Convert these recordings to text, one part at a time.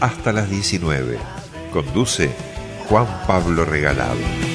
Hasta las 19. Conduce Juan Pablo Regalado.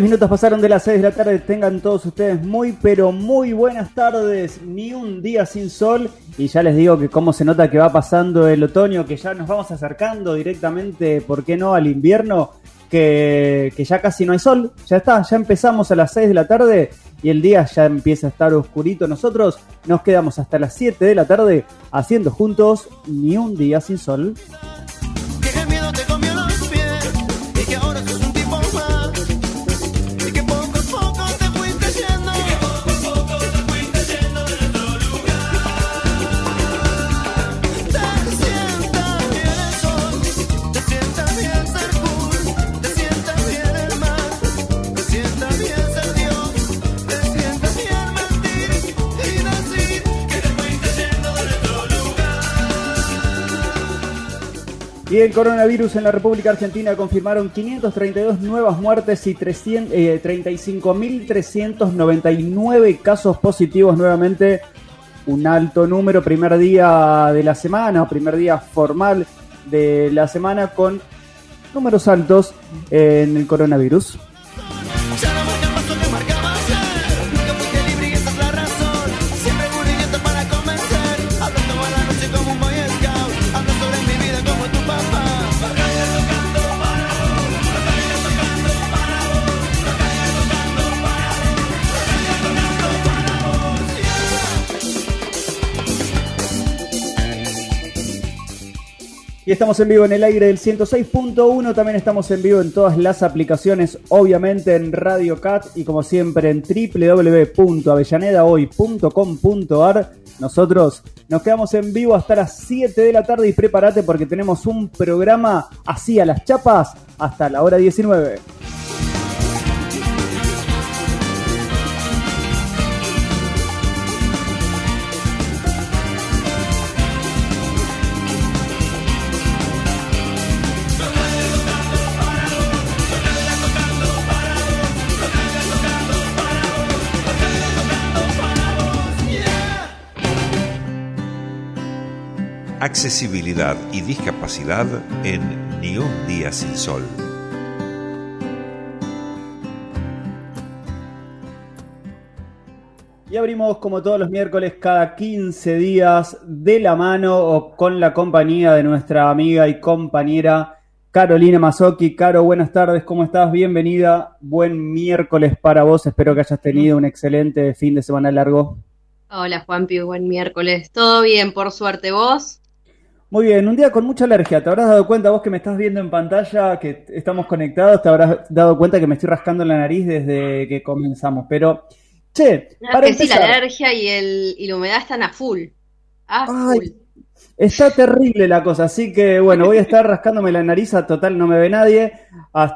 Minutos pasaron de las 6 de la tarde. Tengan todos ustedes muy, pero muy buenas tardes. Ni un día sin sol. Y ya les digo que cómo se nota que va pasando el otoño, que ya nos vamos acercando directamente, ¿por qué no?, al invierno, que, que ya casi no hay sol. Ya está, ya empezamos a las 6 de la tarde y el día ya empieza a estar oscurito. Nosotros nos quedamos hasta las 7 de la tarde haciendo juntos Ni un día sin sol. Y el coronavirus en la República Argentina confirmaron 532 nuevas muertes y 35.399 eh, casos positivos nuevamente. Un alto número, primer día de la semana, primer día formal de la semana con números altos en el coronavirus. Y estamos en vivo en el aire del 106.1, también estamos en vivo en todas las aplicaciones, obviamente en Radio Cat y como siempre en www.avellanedahoy.com.ar. Nosotros nos quedamos en vivo hasta las 7 de la tarde y prepárate porque tenemos un programa así a las chapas hasta la hora 19. accesibilidad y discapacidad en Ni un día sin sol. Y abrimos como todos los miércoles cada 15 días de la mano o con la compañía de nuestra amiga y compañera Carolina Mazzocchi. Caro, buenas tardes, ¿cómo estás? Bienvenida, buen miércoles para vos, espero que hayas tenido un excelente fin de semana largo. Hola Juanpi, buen miércoles. ¿Todo bien, por suerte vos? Muy bien, un día con mucha alergia. ¿Te habrás dado cuenta vos que me estás viendo en pantalla, que estamos conectados? ¿Te habrás dado cuenta que me estoy rascando la nariz desde que comenzamos? Pero Che, para que sí, la alergia y, el, y la humedad están a full. A full. Está terrible la cosa, así que bueno, voy a estar rascándome la nariz, a total no me ve nadie.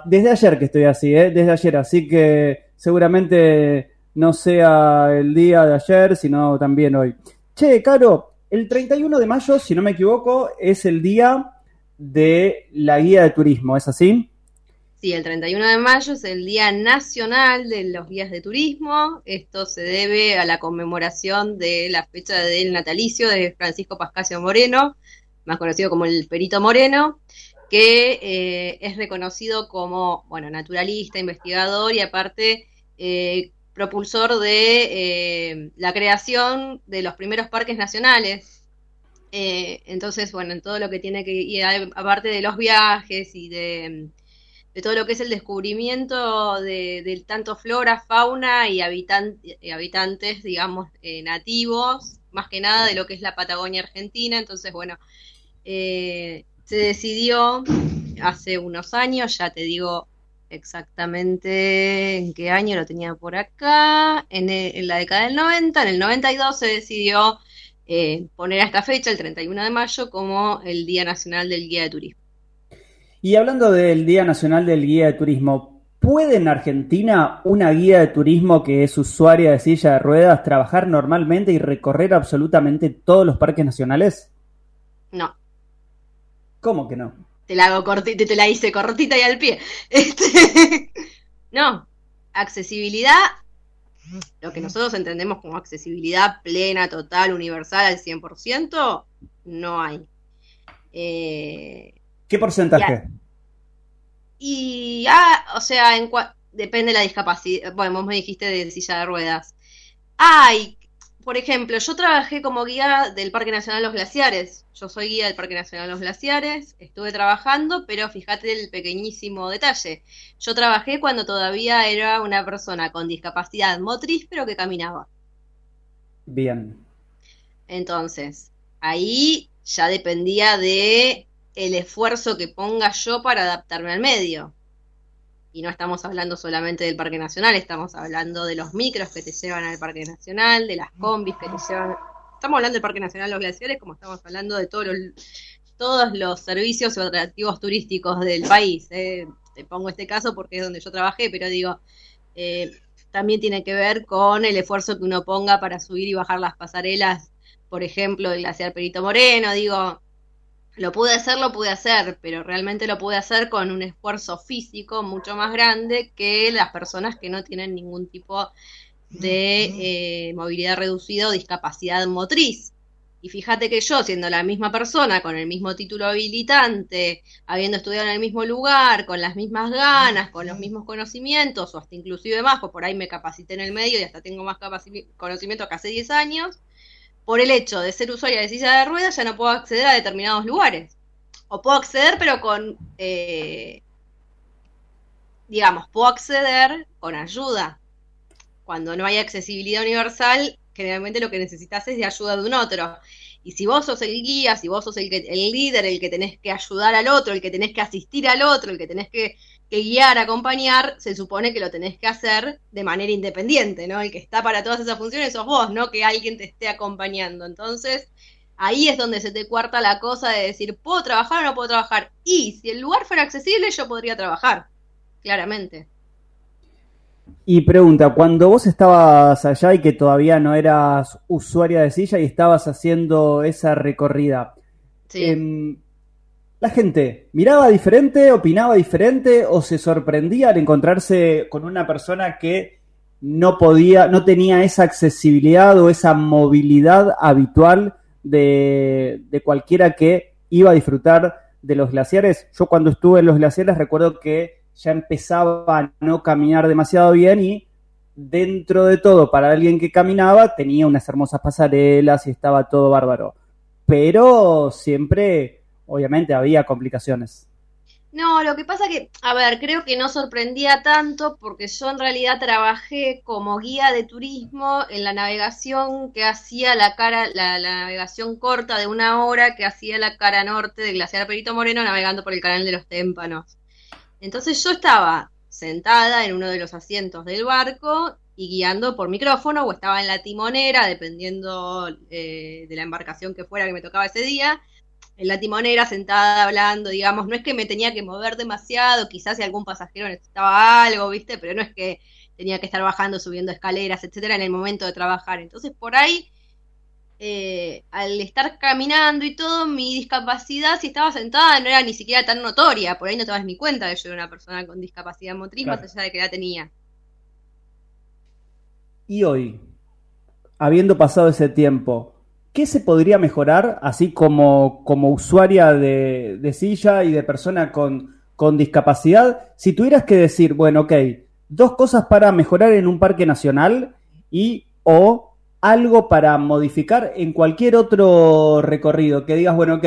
Desde ayer que estoy así, ¿eh? desde ayer, así que seguramente no sea el día de ayer, sino también hoy. Che, Caro, el 31 de mayo, si no me equivoco, es el día de la guía de turismo, ¿es así? Sí, el 31 de mayo es el Día Nacional de los Guías de Turismo. Esto se debe a la conmemoración de la fecha del natalicio de Francisco Pascasio Moreno, más conocido como el Perito Moreno, que eh, es reconocido como, bueno, naturalista, investigador y aparte eh, propulsor de eh, la creación de los primeros parques nacionales. entonces, bueno, en todo lo que tiene que ir, aparte de los viajes y de todo lo que es el descubrimiento de, tanto flora, fauna y, habitantes, digamos, eh, nativos, más que nada de lo que es la Patagonia Argentina. Entonces, bueno, eh, se decidió hace unos años, ya te digo exactamente en qué año lo tenía por acá, en, en la década del 90, en el 92 se decidió eh, poner a esta fecha, el 31 de mayo, como el Día Nacional del Guía de Turismo. Y hablando del Día Nacional del Guía de Turismo, ¿puede en Argentina una guía de turismo que es usuaria de silla de ruedas trabajar normalmente y recorrer absolutamente todos los parques nacionales? No. ¿Cómo que no? Te la hago cortita, te la hice cortita y al pie. Este... no. Accesibilidad, lo que nosotros entendemos como accesibilidad plena, total, universal al 100%, no hay. Eh, ¿Qué porcentaje? Y, ah, o sea, en depende de la discapacidad. Bueno, vos me dijiste de silla de ruedas. Ay, por ejemplo, yo trabajé como guía del Parque Nacional Los Glaciares. Yo soy guía del Parque Nacional Los Glaciares. Estuve trabajando, pero fíjate el pequeñísimo detalle. Yo trabajé cuando todavía era una persona con discapacidad motriz, pero que caminaba. Bien. Entonces, ahí ya dependía de el esfuerzo que ponga yo para adaptarme al medio. Y no estamos hablando solamente del Parque Nacional, estamos hablando de los micros que te llevan al Parque Nacional, de las combis que te llevan... Estamos hablando del Parque Nacional Los Glaciares como estamos hablando de todos los, todos los servicios y atractivos turísticos del país. Eh. Te pongo este caso porque es donde yo trabajé, pero digo, eh, también tiene que ver con el esfuerzo que uno ponga para subir y bajar las pasarelas, por ejemplo, del glaciar Perito Moreno, digo, lo pude hacer, lo pude hacer, pero realmente lo pude hacer con un esfuerzo físico mucho más grande que las personas que no tienen ningún tipo de eh, movilidad reducida o discapacidad motriz. Y fíjate que yo, siendo la misma persona, con el mismo título habilitante, habiendo estudiado en el mismo lugar, con las mismas ganas, con los mismos conocimientos, o hasta inclusive más, pues por ahí me capacité en el medio y hasta tengo más conocimiento que hace 10 años, por el hecho de ser usuaria de silla de ruedas ya no puedo acceder a determinados lugares. O puedo acceder, pero con, eh, digamos, puedo acceder con ayuda. Cuando no hay accesibilidad universal, generalmente lo que necesitas es de ayuda de un otro. Y si vos sos el guía, si vos sos el, que, el líder, el que tenés que ayudar al otro, el que tenés que asistir al otro, el que tenés que que guiar, acompañar, se supone que lo tenés que hacer de manera independiente, ¿no? El que está para todas esas funciones sos vos, no que alguien te esté acompañando. Entonces, ahí es donde se te cuarta la cosa de decir, ¿puedo trabajar o no puedo trabajar? Y si el lugar fuera accesible, yo podría trabajar, claramente. Y pregunta, cuando vos estabas allá y que todavía no eras usuaria de silla y estabas haciendo esa recorrida, sí. Em, la gente miraba diferente, opinaba diferente o se sorprendía al encontrarse con una persona que no podía, no tenía esa accesibilidad o esa movilidad habitual de, de cualquiera que iba a disfrutar de los glaciares. Yo cuando estuve en los glaciares recuerdo que ya empezaba a no caminar demasiado bien y dentro de todo, para alguien que caminaba, tenía unas hermosas pasarelas y estaba todo bárbaro. Pero siempre, obviamente, había complicaciones. No, lo que pasa que, a ver, creo que no sorprendía tanto porque yo en realidad trabajé como guía de turismo en la navegación que hacía la cara, la, navegación corta de una hora que hacía la cara norte del glaciar Perito Moreno navegando por el canal de los Témpanos. Entonces yo estaba sentada en uno de los asientos del barco y guiando por micrófono o estaba en la timonera, dependiendo eh, de la embarcación que fuera que me tocaba ese día en la timonera sentada hablando, digamos, no es que me tenía que mover demasiado, quizás si algún pasajero necesitaba algo, ¿viste? Pero no es que tenía que estar bajando, subiendo escaleras, etcétera, en el momento de trabajar. Entonces, por ahí, eh, al estar caminando y todo, mi discapacidad, si estaba sentada, no era ni siquiera tan notoria. Por ahí no te das ni cuenta de que yo era una persona con discapacidad motriz, más allá de que la tenía. Y hoy, habiendo pasado ese tiempo, ¿qué se podría mejorar, así como, como usuaria de, silla y de persona con, discapacidad? Si tuvieras que decir, bueno, ok, dos cosas para mejorar en un parque nacional y o algo para modificar en cualquier otro recorrido, que digas, bueno, ok,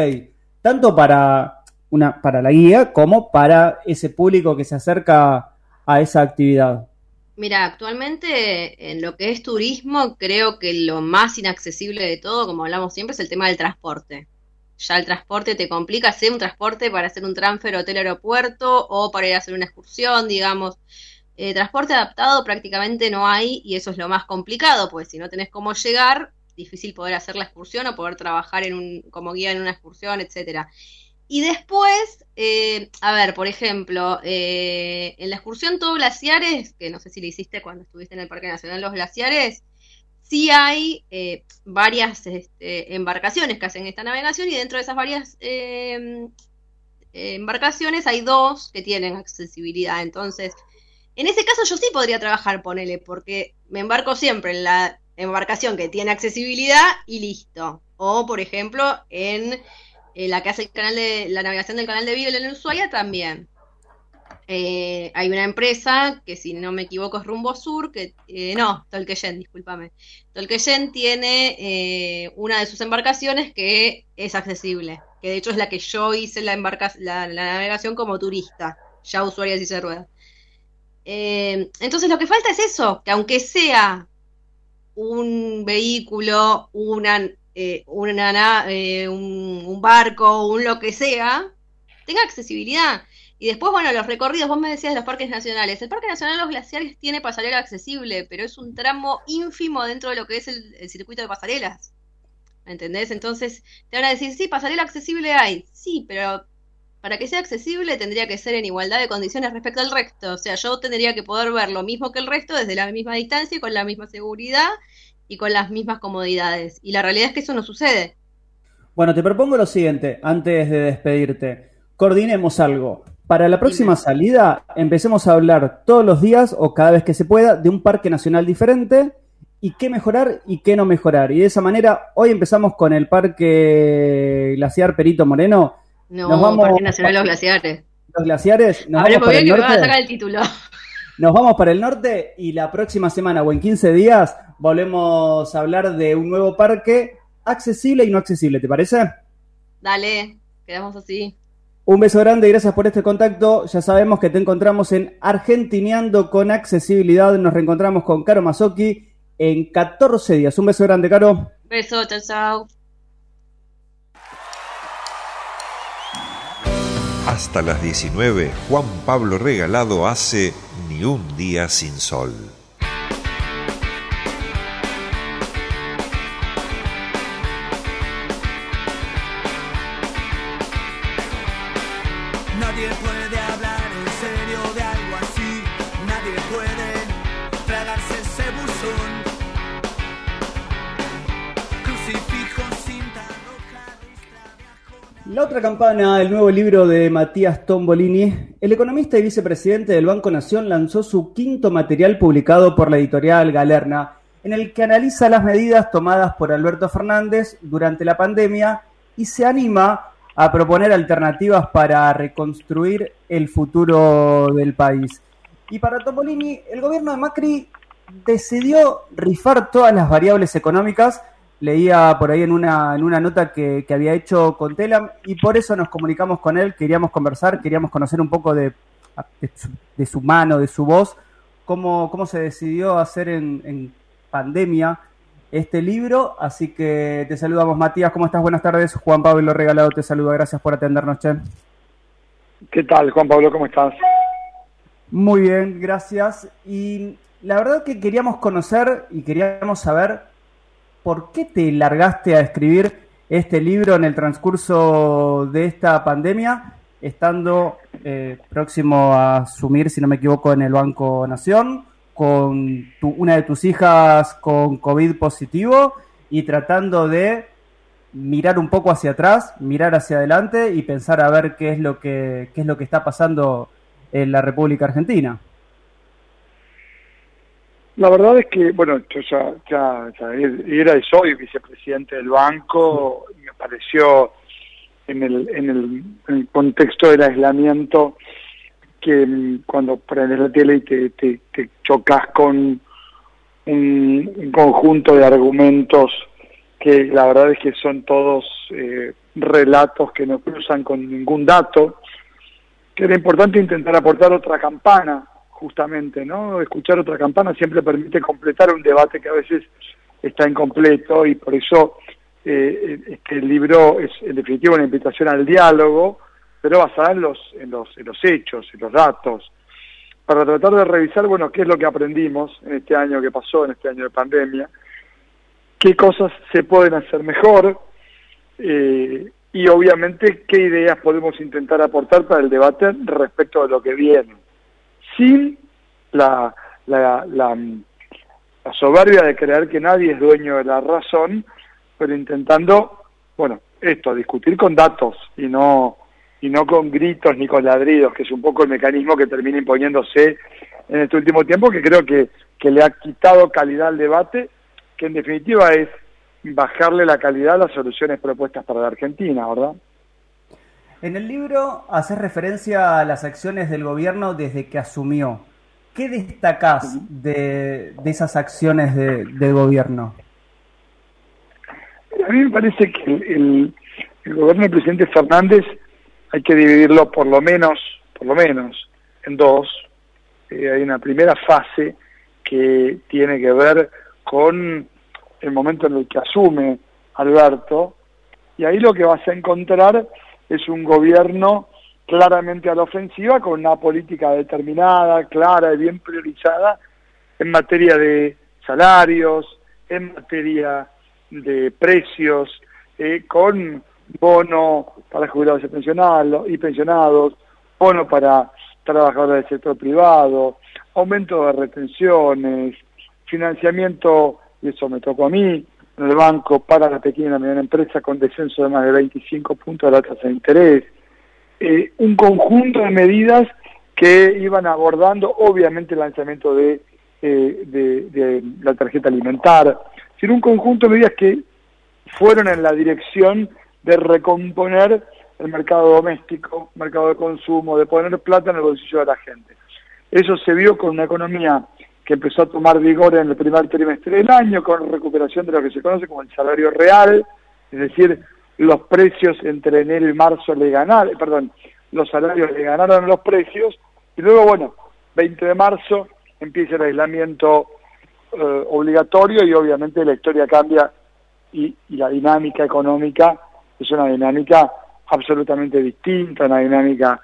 tanto para, una, para la guía como para ese público que se acerca a esa actividad. Mira, actualmente en lo que es turismo, creo que lo más inaccesible de todo, como hablamos siempre, es el tema del transporte. Ya el transporte te complica hacer un transporte para hacer un transfer hotel-aeropuerto o para ir a hacer una excursión, digamos. Eh, transporte adaptado prácticamente no hay y eso es lo más complicado, pues si no tenés cómo llegar, difícil poder hacer la excursión o poder trabajar en un, como guía en una excursión, etcétera. Y después, eh, a ver, por ejemplo, eh, en la excursión Todo Glaciares, que no sé si lo hiciste cuando estuviste en el Parque Nacional Los Glaciares, sí hay varias este, embarcaciones que hacen esta navegación y dentro de esas varias embarcaciones hay dos que tienen accesibilidad. Entonces, en ese caso yo sí podría trabajar, ponele, porque me embarco siempre en la embarcación que tiene accesibilidad y listo. O, por ejemplo, en eh, la que hace el canal de la navegación del canal de Beagle en Ushuaia también. Eh, hay una empresa que, si no me equivoco, es Rumbo Sur, que eh, no, Tolqueyen, discúlpame. Tolqueyen tiene una de sus embarcaciones que es accesible, que de hecho es la que yo hice la, la, navegación como turista, ya usuaria de se rueda. Entonces lo que falta es eso, que aunque sea un vehículo, una eh, una, eh, un, barco, un lo que sea, tenga accesibilidad. Y después, bueno, los recorridos, vos me decías de los parques nacionales. El Parque Nacional de los Glaciares tiene pasarela accesible, pero es un tramo ínfimo dentro de lo que es el, circuito de pasarelas. ¿Me entendés? Entonces te van a decir, sí, pasarela accesible hay. Sí, pero para que sea accesible tendría que ser en igualdad de condiciones respecto al resto. O sea, yo tendría que poder ver lo mismo que el resto desde la misma distancia y con la misma seguridad y con las mismas comodidades. Y la realidad es que eso no sucede. Bueno, te propongo lo siguiente, antes de despedirte. Coordinemos algo. Para la próxima salida, empecemos a hablar todos los días o cada vez que se pueda de un parque nacional diferente y qué mejorar y qué no mejorar. Y de esa manera, hoy empezamos con el Parque Glaciar Perito Moreno. No, Nos vamos, Parque Nacional Los Glaciares. Los glaciares. Nos vamos bien que me a sacar el título. Nos vamos para el norte y la próxima semana o en 15 días volvemos a hablar de un nuevo parque accesible y no accesible, ¿te parece? Dale, quedamos así. Un beso grande y gracias por este contacto. Ya sabemos que te encontramos en Argentineando con Accesibilidad. Nos reencontramos con Caro Mazzocchi en 14 días. Un beso grande, Caro. Beso, chao, chao. Hasta las 19, Juan Pablo Regalado hace Ni un día sin sol. La otra campana, el nuevo libro de Matías Tombolini, el economista y vicepresidente del Banco Nación lanzó su quinto material publicado por la editorial Galerna, en el que analiza las medidas tomadas por Alberto Fernández durante la pandemia y se anima a proponer alternativas para reconstruir el futuro del país. Y para Tombolini, el gobierno de Macri decidió rifar todas las variables económicas. Leía por ahí en una, en una nota que, había hecho con Telam y por eso nos comunicamos con él, queríamos conversar, queríamos conocer un poco de, de, su, mano, de su voz, cómo, cómo se decidió hacer en, en pandemia este libro. Así que te saludamos, Matías. ¿Cómo estás? Buenas tardes. Juan Pablo Regalado te saluda. Gracias por atendernos, Che. ¿Qué tal, Juan Pablo? ¿Cómo estás? Muy bien, gracias. Y la verdad que queríamos conocer y queríamos saber por qué te largaste a escribir este libro en el transcurso de esta pandemia, estando eh, próximo a asumir, si no me equivoco, en el Banco Nación, con una de tus hijas con COVID positivo y tratando de mirar un poco hacia atrás, mirar hacia adelante y pensar a ver qué es lo que, qué es lo que está pasando en la República Argentina. La verdad es que, bueno, yo ya, ya, era y soy vicepresidente del banco, me pareció en el, en el, contexto del aislamiento que mm, cuando prendes la tele y te, te, chocas con un, conjunto de argumentos que la verdad es que son todos eh, relatos que no cruzan con ningún dato, que era importante intentar aportar otra campana, justamente, ¿no? Escuchar otra campana siempre permite completar un debate que a veces está incompleto y por eso eh, este libro es en definitiva una invitación al diálogo, pero basada en los, en los, en los hechos, en los datos, para tratar de revisar, bueno, qué es lo que aprendimos en este año que pasó, en este año de pandemia, qué cosas se pueden hacer mejor, eh, y obviamente qué ideas podemos intentar aportar para el debate respecto de lo que viene, sin la, la, la, soberbia de creer que nadie es dueño de la razón, pero intentando, bueno, esto, discutir con datos y no y no con gritos ni con ladridos, que es un poco el mecanismo que termina imponiéndose en este último tiempo, que creo que, que le ha quitado calidad al debate, que en definitiva es bajarle la calidad a las soluciones propuestas para la Argentina, ¿verdad? En el libro haces referencia a las acciones del gobierno desde que asumió. ¿Qué destacás de, esas acciones de, del gobierno? A mí me parece que el, gobierno del presidente Fernández hay que dividirlo por lo menos, por lo menos, en dos. Eh, hay una primera fase que tiene que ver con el momento en el que asume Alberto, y ahí lo que vas a encontrar es un gobierno claramente a la ofensiva, con una política determinada, clara y bien priorizada en materia de salarios, en materia de precios, eh, con bono para jubilados y pensionados, bono para trabajadores del sector privado, aumento de retenciones, financiamiento y eso me tocó a mí, en el banco para la pequeña y la mediana empresa con descenso de más de 25 puntos de la tasa de interés. Eh, un conjunto de medidas que iban abordando, obviamente, el lanzamiento de, eh, de, la tarjeta alimentar, sino un conjunto de medidas que fueron en la dirección de recomponer el mercado doméstico, mercado de consumo, de poner plata en el bolsillo de la gente. Eso se vio con una economía que empezó a tomar vigor en el primer trimestre del año, con recuperación de lo que se conoce como el salario real, es decir, los precios entre enero y marzo le ganaron, perdón, los salarios le ganaron los precios, y luego, bueno, 20 de marzo empieza el aislamiento eh, obligatorio y obviamente la historia cambia y, y la dinámica económica es una dinámica absolutamente distinta, una dinámica,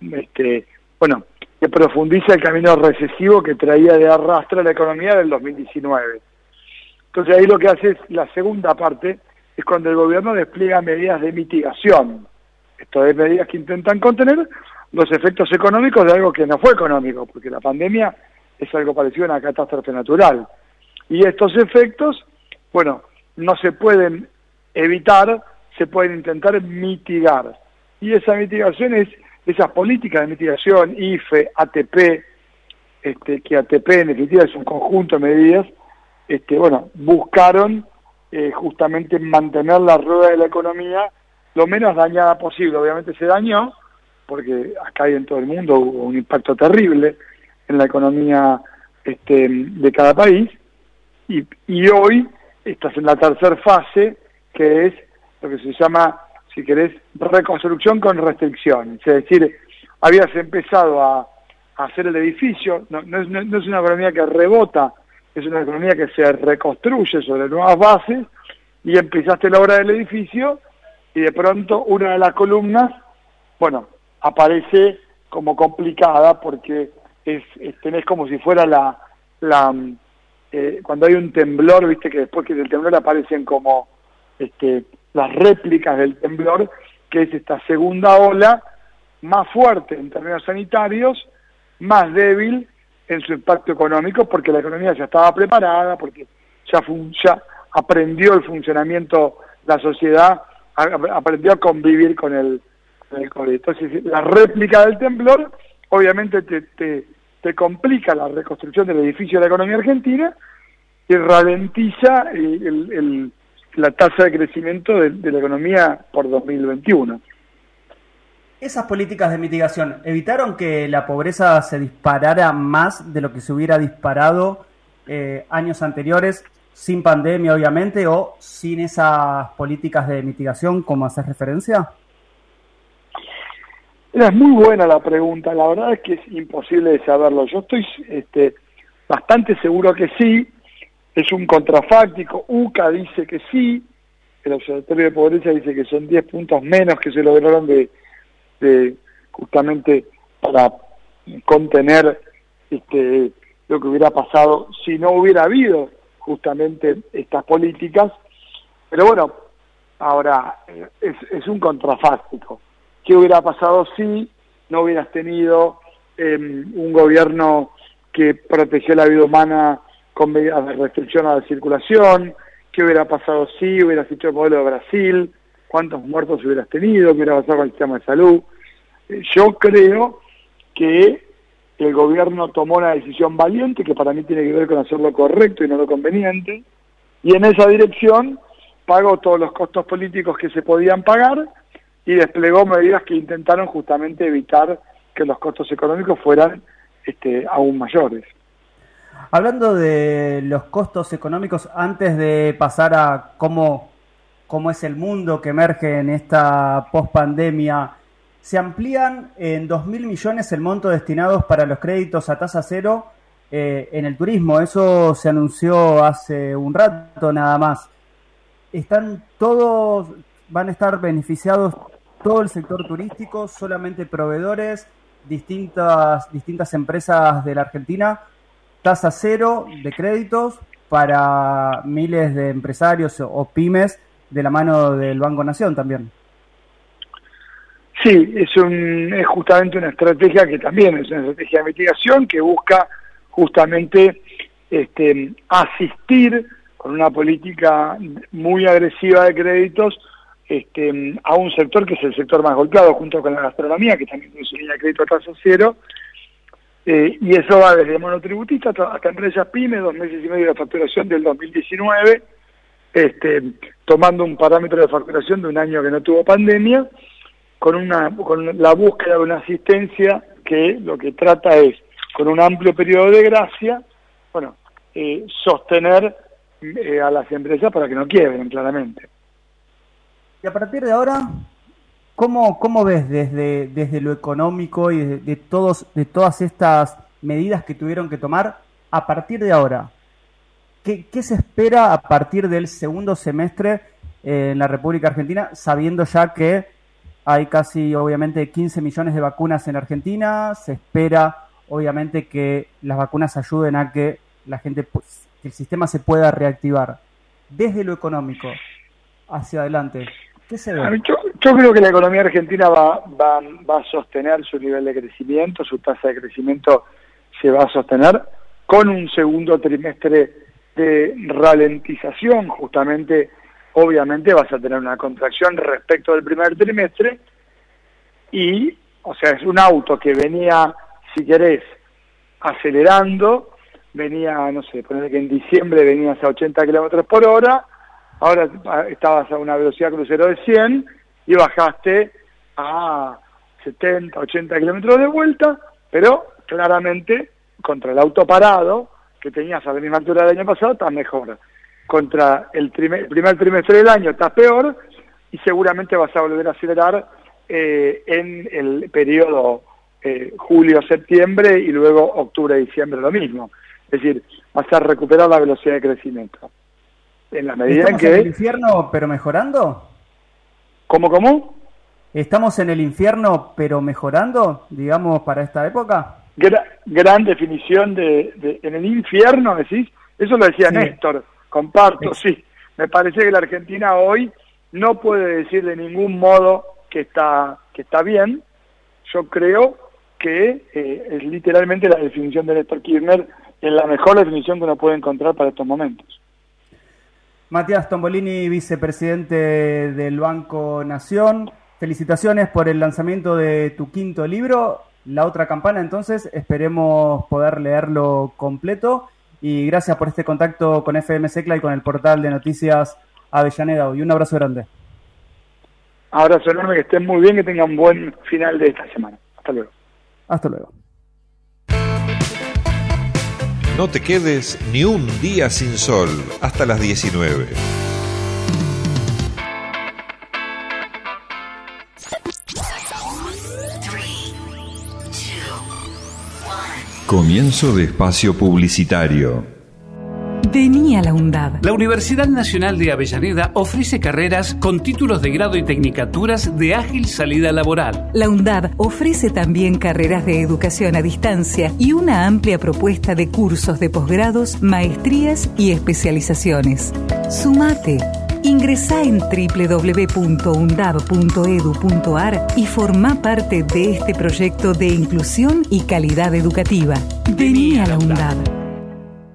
este, bueno, que profundiza el camino recesivo que traía de arrastre la economía del 2019. Entonces ahí lo que hace es la segunda parte, es cuando el gobierno despliega medidas de mitigación, esto es medidas que intentan contener los efectos económicos de algo que no fue económico, porque la pandemia es algo parecido a una catástrofe natural. Y estos efectos, bueno, no se pueden evitar, se pueden intentar mitigar. Y esa mitigación es esas políticas de mitigación, IFE, ATP, este, que ATP en definitiva es un conjunto de medidas, este, bueno, buscaron eh, justamente mantener la rueda de la economía lo menos dañada posible. Obviamente se dañó, porque acá y en todo el mundo hubo un impacto terrible en la economía este, de cada país y, y hoy estás en la tercera fase que es lo que se llama, si querés, reconstrucción con restricciones. Es decir, habías empezado a, hacer el edificio, no, no, es, no, es, una economía que rebota, es una economía que se reconstruye sobre nuevas bases y empezaste la obra del edificio y de pronto una de las columnas, bueno, aparece como complicada porque es, tenés como si fuera la, la eh, cuando hay un temblor, viste que después que del temblor aparecen como este, las réplicas del temblor, que es esta segunda ola más fuerte en términos sanitarios, más débil en su impacto económico, porque la economía ya estaba preparada, porque ya, ya aprendió el funcionamiento, la sociedad aprendió a convivir con el, COVID. Entonces, la réplica del temblor obviamente te, te, te complica la reconstrucción del edificio de la economía argentina y ralentiza el la tasa de crecimiento de, la economía por 2021. Esas políticas de mitigación evitaron que la pobreza se disparara más de lo que se hubiera disparado eh, años anteriores, sin pandemia obviamente, o sin esas políticas de mitigación, como haces referencia? Es muy buena la pregunta, la verdad es que es imposible de saberlo. Yo estoy este, bastante seguro que sí, es un contrafáctico, UCA dice que sí, el Observatorio de Pobreza dice que son 10 puntos menos que se lograron de, justamente para contener este, lo que hubiera pasado si no hubiera habido justamente estas políticas. Pero bueno, ahora es, es un contrafáctico. ¿Qué hubiera pasado si no hubieras tenido em, un gobierno que protegió la vida humana con medidas de restricción a la circulación, qué hubiera pasado si hubieras hecho el modelo de Brasil, cuántos muertos hubieras tenido, qué hubiera pasado con el sistema de salud. Eh, yo creo que el gobierno tomó una decisión valiente que para mí tiene que ver con hacer lo correcto y no lo conveniente, y en esa dirección pagó todos los costos políticos que se podían pagar y desplegó medidas que intentaron justamente evitar que los costos económicos fueran este, aún mayores. Hablando de los costos económicos, antes de pasar a cómo, cómo es el mundo que emerge en esta pospandemia, se amplían en 2.000 millones el monto destinados para los créditos a tasa cero eh, en el turismo. Eso se anunció hace un rato nada más. Están todos, van a estar beneficiados todo el sector turístico, solamente proveedores, distintas, distintas empresas de la Argentina tasa cero de créditos para miles de empresarios o pymes de la mano del Banco Nación también. Sí, es, un, es justamente una estrategia que también es una estrategia de mitigación que busca justamente este, asistir con una política muy agresiva de créditos este, a un sector que es el sector más golpeado junto con la gastronomía, que también tiene su línea de crédito a tasa cero, eh, y eso va desde monotributista hasta, empresas pymes, dos meses y medio de facturación del 2019, este, tomando un parámetro de facturación de un año que no tuvo pandemia, con, una, con la búsqueda de una asistencia que lo que trata es, con un amplio periodo de gracia, bueno, eh, sostener eh, a las empresas para que no quiebren, claramente. Y a partir de ahora, ¿Cómo, cómo ves desde, desde lo económico y de, todos, de todas estas medidas que tuvieron que tomar a partir de ahora? ¿Qué, qué se espera a partir del segundo semestre en la República Argentina, sabiendo ya que hay casi, obviamente, 15 millones de vacunas en Argentina? Se espera, obviamente, que las vacunas ayuden a que la gente, que el sistema se pueda reactivar. Desde lo económico, hacia adelante, ¿qué se ve? Yo creo que la economía argentina va, va, va a sostener su nivel de crecimiento, su tasa de crecimiento se va a sostener con un segundo trimestre de ralentización, justamente, obviamente vas a tener una contracción respecto del primer trimestre y, o sea, es un auto que venía, si querés, acelerando, venía, no sé, poner que en diciembre venías a 80 kilómetros por hora, ahora estabas a una velocidad crucero de 100 y bajaste a 70, 80 kilómetros de vuelta, pero claramente contra el auto parado, que tenías a la misma altura del año pasado, estás mejor. Contra el, primer trimestre del año estás peor y seguramente vas a volver a acelerar eh, en el periodo eh, julio-septiembre y luego octubre-diciembre lo mismo. Es decir, vas a recuperar la velocidad de crecimiento. En la medida en que... el infierno pero mejorando? ¿Cómo, cómo? ¿Estamos en el infierno pero mejorando, digamos, para esta época? gran definición de, en el infierno, decís. Eso lo decía Néstor, comparto, sí. Me parece que la Argentina hoy no puede decir de ningún modo que está, que está bien. Yo creo que eh, es literalmente la definición de Néstor Kirchner, es la mejor definición que uno puede encontrar para estos momentos. Matías Tombolini, vicepresidente del Banco Nación, felicitaciones por el lanzamiento de tu quinto libro la otra campana, entonces esperemos poder leerlo completo y gracias por este contacto con FM Secla y con el portal de noticias Avellaneda y un abrazo grande. Abrazo enorme, que estén muy bien, que tengan un buen final de esta semana. Hasta luego. Hasta luego. No te quedes ni un día sin sol hasta las 19. Comienzo de espacio publicitario. Vení a la UNDAB. La Universidad Nacional de Avellaneda ofrece carreras con títulos de grado y tecnicaturas de ágil salida laboral. La UNDAB ofrece también carreras de educación a distancia y una amplia propuesta de cursos de posgrados, maestrías y especializaciones. Sumate. Ingresa en www.undab.edu.ar y forma parte de este proyecto de inclusión y calidad educativa. Vení a la UNDAB.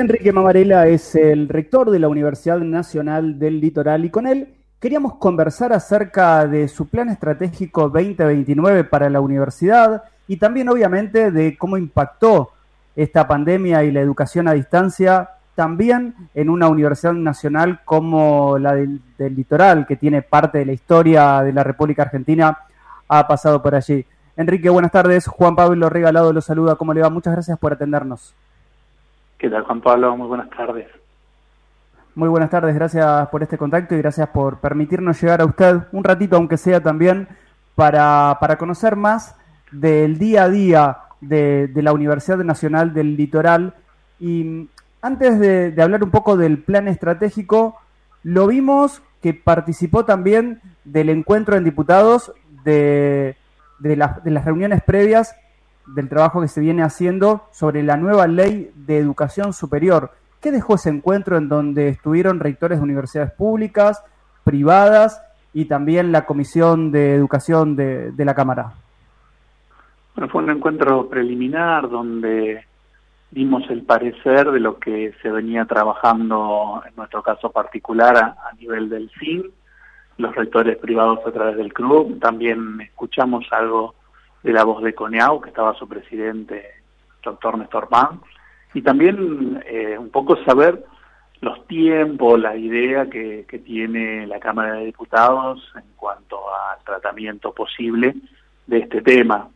Enrique Mamarela es el rector de la Universidad Nacional del Litoral y con él queríamos conversar acerca de su plan estratégico 2029 para la universidad y también obviamente de cómo impactó esta pandemia y la educación a distancia también en una universidad nacional como la del, Litoral, que tiene parte de la historia de la República Argentina, ha pasado por allí. Enrique, buenas tardes. Juan Pablo Regalado lo saluda. ¿Cómo le va? Muchas gracias por atendernos. ¿Qué tal, Juan Pablo? Muy buenas tardes. Muy buenas tardes, gracias por este contacto y gracias por permitirnos llegar a usted un ratito, aunque sea también, para, para conocer más del día a día de, la Universidad Nacional del Litoral. Y antes de, hablar un poco del plan estratégico, lo vimos que participó también del encuentro en diputados de, de, de las reuniones previas del trabajo que se viene haciendo sobre la nueva ley de educación superior. ¿Qué dejó ese encuentro en donde estuvieron rectores de universidades públicas, privadas y también la Comisión de Educación de, la Cámara? Bueno, fue un encuentro preliminar donde dimos el parecer de lo que se venía trabajando en nuestro caso particular a, nivel del CIN, los rectores privados a través del club, también escuchamos algo de la voz de Coneau, que estaba su presidente, doctor Néstor Mann, y también eh, un poco saber los tiempos, la idea que, que, tiene la Cámara de Diputados en cuanto al tratamiento posible de este tema.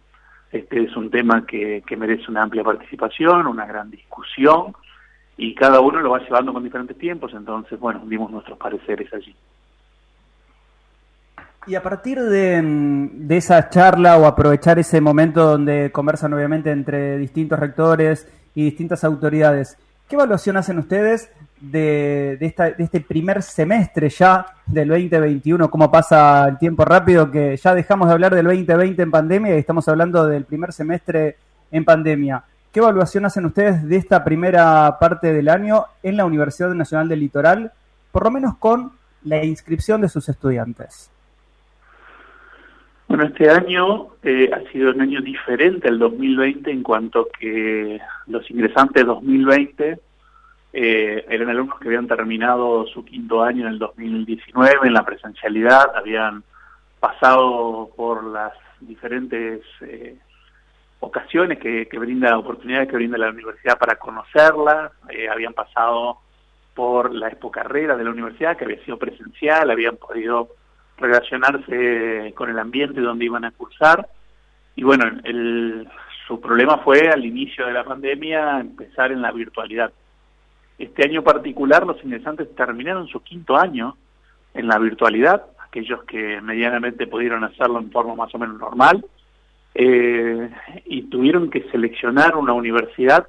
Este es un tema que, que merece una amplia participación, una gran discusión, y cada uno lo va llevando con diferentes tiempos, entonces, bueno, dimos nuestros pareceres allí. Y a partir mm, de, esa charla o aprovechar ese momento donde conversan obviamente entre distintos rectores y distintas autoridades, ¿qué evaluación hacen ustedes de, este primer semestre ya del 2021, cómo pasa el tiempo rápido, que ya dejamos de hablar del 2020 en pandemia y estamos hablando del primer semestre en pandemia. ¿Qué evaluación hacen ustedes de esta primera parte del año en la Universidad Nacional del Litoral, por lo menos con la inscripción de sus estudiantes? Bueno, este año eh, ha sido un año diferente al 2020 en cuanto que los ingresantes 2020 eh, eran alumnos que habían terminado su quinto año en el 2019 en la presencialidad, habían pasado por las diferentes eh, ocasiones que, que, brinda, oportunidades que brinda la universidad para conocerla, eh, habían pasado por la expo carrera de la universidad que había sido presencial, habían podido relacionarse con el ambiente donde iban a cursar y bueno, el, su problema fue al inicio de la pandemia empezar en la virtualidad. Este año particular los ingresantes terminaron su quinto año en la virtualidad, aquellos que medianamente pudieron hacerlo en forma más o menos normal, eh, y tuvieron que seleccionar una universidad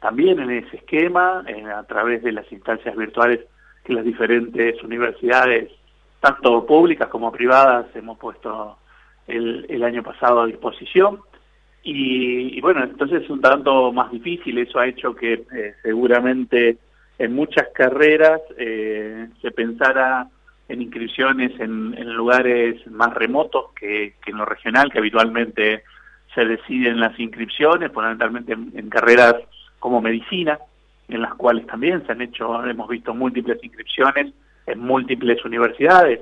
también en ese esquema, eh, a través de las instancias virtuales que las diferentes universidades, tanto públicas como privadas, hemos puesto el, el año pasado a disposición. Y, y, bueno, entonces es un tanto más difícil, eso ha hecho que eh, seguramente en muchas carreras eh, se pensara en inscripciones en, en lugares más remotos que, en lo regional, que habitualmente se deciden las inscripciones, fundamentalmente en, en, carreras como medicina, en las cuales también se han hecho, hemos visto múltiples inscripciones en múltiples universidades,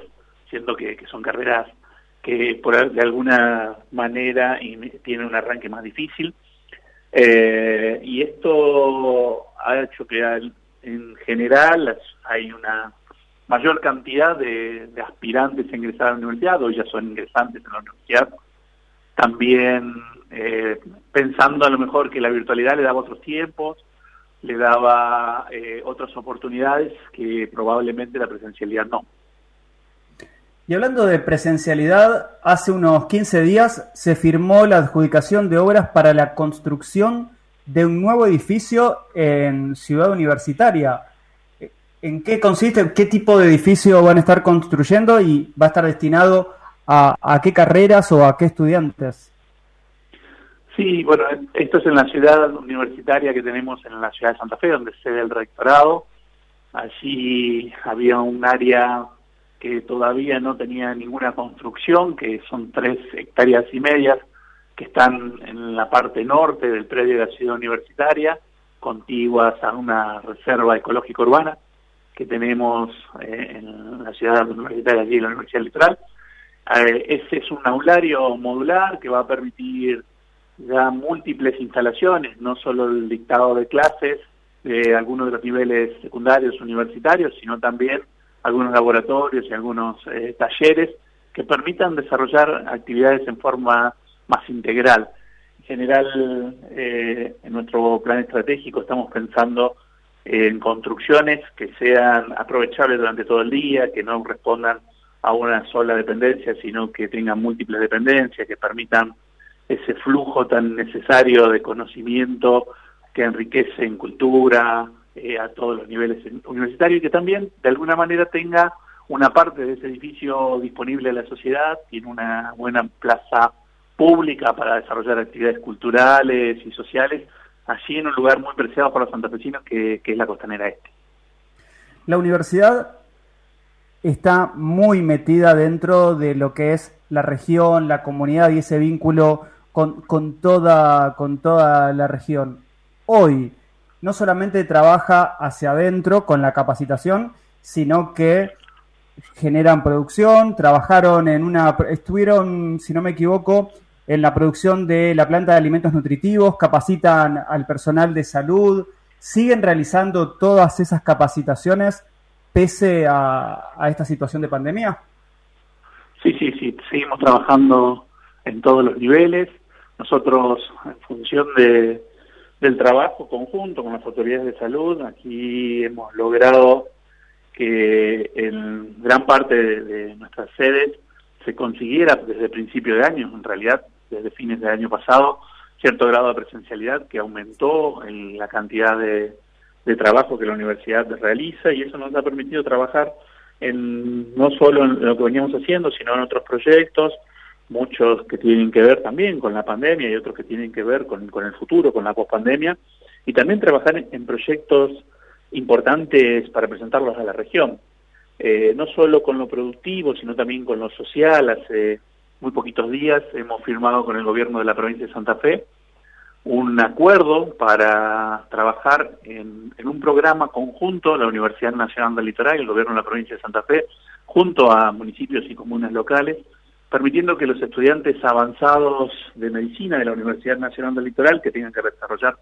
siendo que, que son carreras que por de alguna manera tienen un arranque más difícil. Eh, y esto ha hecho que en general hay una mayor cantidad de, de, aspirantes a ingresar a la universidad, o ya son ingresantes en la universidad, también eh, pensando a lo mejor que la virtualidad le daba otros tiempos, le daba eh, otras oportunidades que probablemente la presencialidad no. Y hablando de presencialidad, hace unos 15 días se firmó la adjudicación de obras para la construcción de un nuevo edificio en Ciudad Universitaria. ¿En qué consiste? ¿Qué tipo de edificio van a estar construyendo y va a estar destinado a, a qué carreras o a qué estudiantes? Sí, bueno, esto es en la ciudad universitaria que tenemos en la ciudad de Santa Fe, donde se ve el rectorado. Allí había un área que todavía no tenía ninguna construcción, que son tres hectáreas y medias, que están en la parte norte del predio de la ciudad universitaria, contiguas a una reserva ecológica urbana que tenemos eh, en la ciudad universitaria, allí en la Universidad Litoral. Eh, ese es un aulario modular que va a permitir ya múltiples instalaciones, no solo el dictado de clases de algunos de los niveles secundarios universitarios, sino también algunos laboratorios y algunos eh, talleres que permitan desarrollar actividades en forma más integral. En general, eh, en nuestro plan estratégico estamos pensando en construcciones que sean aprovechables durante todo el día, que no respondan a una sola dependencia, sino que tengan múltiples dependencias, que permitan ese flujo tan necesario de conocimiento que enriquece en cultura eh, a todos los niveles universitarios y que también de alguna manera tenga una parte de ese edificio disponible a la sociedad, tiene una buena plaza pública para desarrollar actividades culturales y sociales, allí en un lugar muy preciado para los santafesinos que, que es la Costanera Este. La universidad está muy metida dentro de lo que es la región, la comunidad y ese vínculo con, toda, con toda la región. Hoy no solamente trabaja hacia adentro con la capacitación, sino que generan producción, trabajaron en una, estuvieron, si no me equivoco, en la producción de la planta de alimentos nutritivos, capacitan al personal de salud, siguen realizando todas esas capacitaciones pese a, a esta situación de pandemia. Sí, sí, sí, seguimos trabajando en todos los niveles. Nosotros, en función de, del trabajo conjunto con las autoridades de salud, aquí hemos logrado que en gran parte de, nuestras sedes se consiguiera desde principio de año, en realidad desde fines del año pasado, cierto grado de presencialidad que aumentó en la cantidad de, de trabajo que la universidad realiza y eso nos ha permitido trabajar en no solo en lo que veníamos haciendo, sino en otros proyectos, muchos que tienen que ver también con la pandemia y otros que tienen que ver con, con el futuro, con la pospandemia, y también trabajar en, en proyectos importantes para presentarlos a la región. Eh, no solo con lo productivo, sino también con lo social. Hace muy poquitos días hemos firmado con el gobierno de la provincia de Santa Fe un acuerdo para trabajar en, un programa conjunto, la Universidad Nacional del Litoral y el gobierno de la provincia de Santa Fe, junto a municipios y comunas locales, permitiendo que los estudiantes avanzados de medicina de la Universidad Nacional del Litoral, que tengan que desarrollar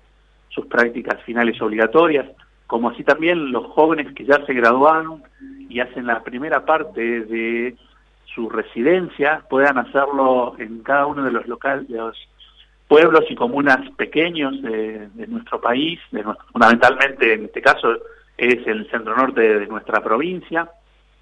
sus prácticas finales obligatorias, como así también los jóvenes que ya se graduaron y hacen la primera parte de su residencia, puedan hacerlo en cada uno de los locales, los pueblos y comunas pequeños de, nuestro país, fundamentalmente en este caso es el centro norte de nuestra provincia,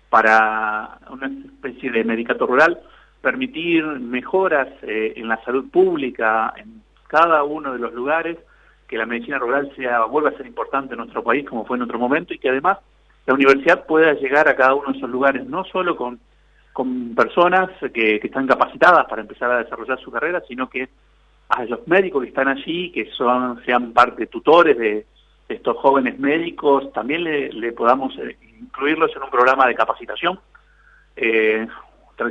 para una especie de medicato rural, permitir mejoras eh, en la salud pública en cada uno de los lugares, que la medicina rural sea vuelva a ser importante en nuestro país como fue en otro momento y que además la universidad pueda llegar a cada uno de esos lugares, no solo con, con personas que, que están capacitadas para empezar a desarrollar su carrera, sino que a los médicos que están allí, que son sean parte tutores de, estos jóvenes médicos, también le, podamos eh, incluirlos en un programa de capacitación. Eh,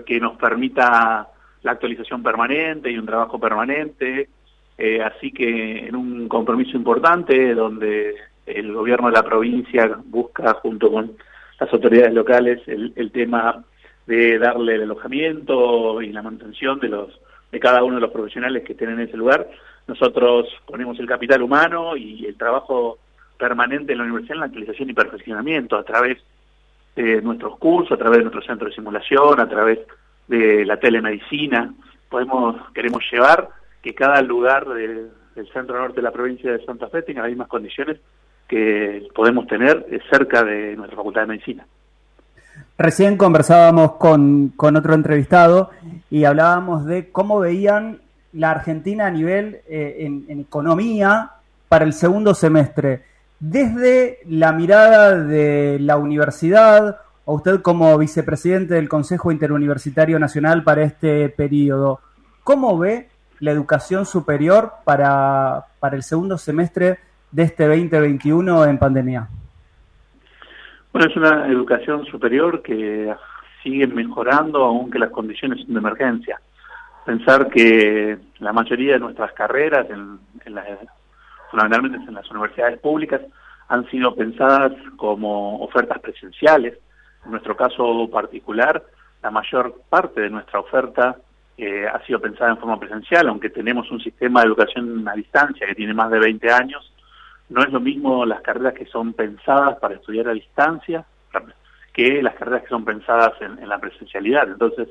que nos permita la actualización permanente y un trabajo permanente. Eh, así que en un compromiso importante donde el gobierno de la provincia busca junto con las autoridades locales el, el tema de darle el alojamiento y la mantención de los de cada uno de los profesionales que estén en ese lugar. Nosotros ponemos el capital humano y el trabajo permanente en la universidad en la actualización y perfeccionamiento a través de nuestros cursos, a través de nuestro centro de simulación, a través de la telemedicina. Podemos, queremos llevar que cada lugar del centro norte de la provincia de Santa Fe tenga las mismas condiciones que podemos tener cerca de nuestra Facultad de Medicina. Recién conversábamos con, con, otro entrevistado y hablábamos de cómo veían la Argentina a nivel eh, en, economía para el segundo semestre. Desde la mirada de la universidad, o usted como vicepresidente del Consejo Interuniversitario Nacional para este periodo, ¿cómo ve la educación superior para, para el segundo semestre de este 2021 en pandemia? Bueno, es una educación superior que sigue mejorando aunque las condiciones son de emergencia. Pensar que la mayoría de nuestras carreras, en, fundamentalmente en las universidades públicas, han sido pensadas como ofertas presenciales. En nuestro caso particular, la mayor parte de nuestra oferta eh, ha sido pensada en forma presencial, aunque tenemos un sistema de educación a distancia que tiene más de 20 años, no es lo mismo las carreras que son pensadas para estudiar a distancia que las carreras que son pensadas en, la presencialidad. Entonces,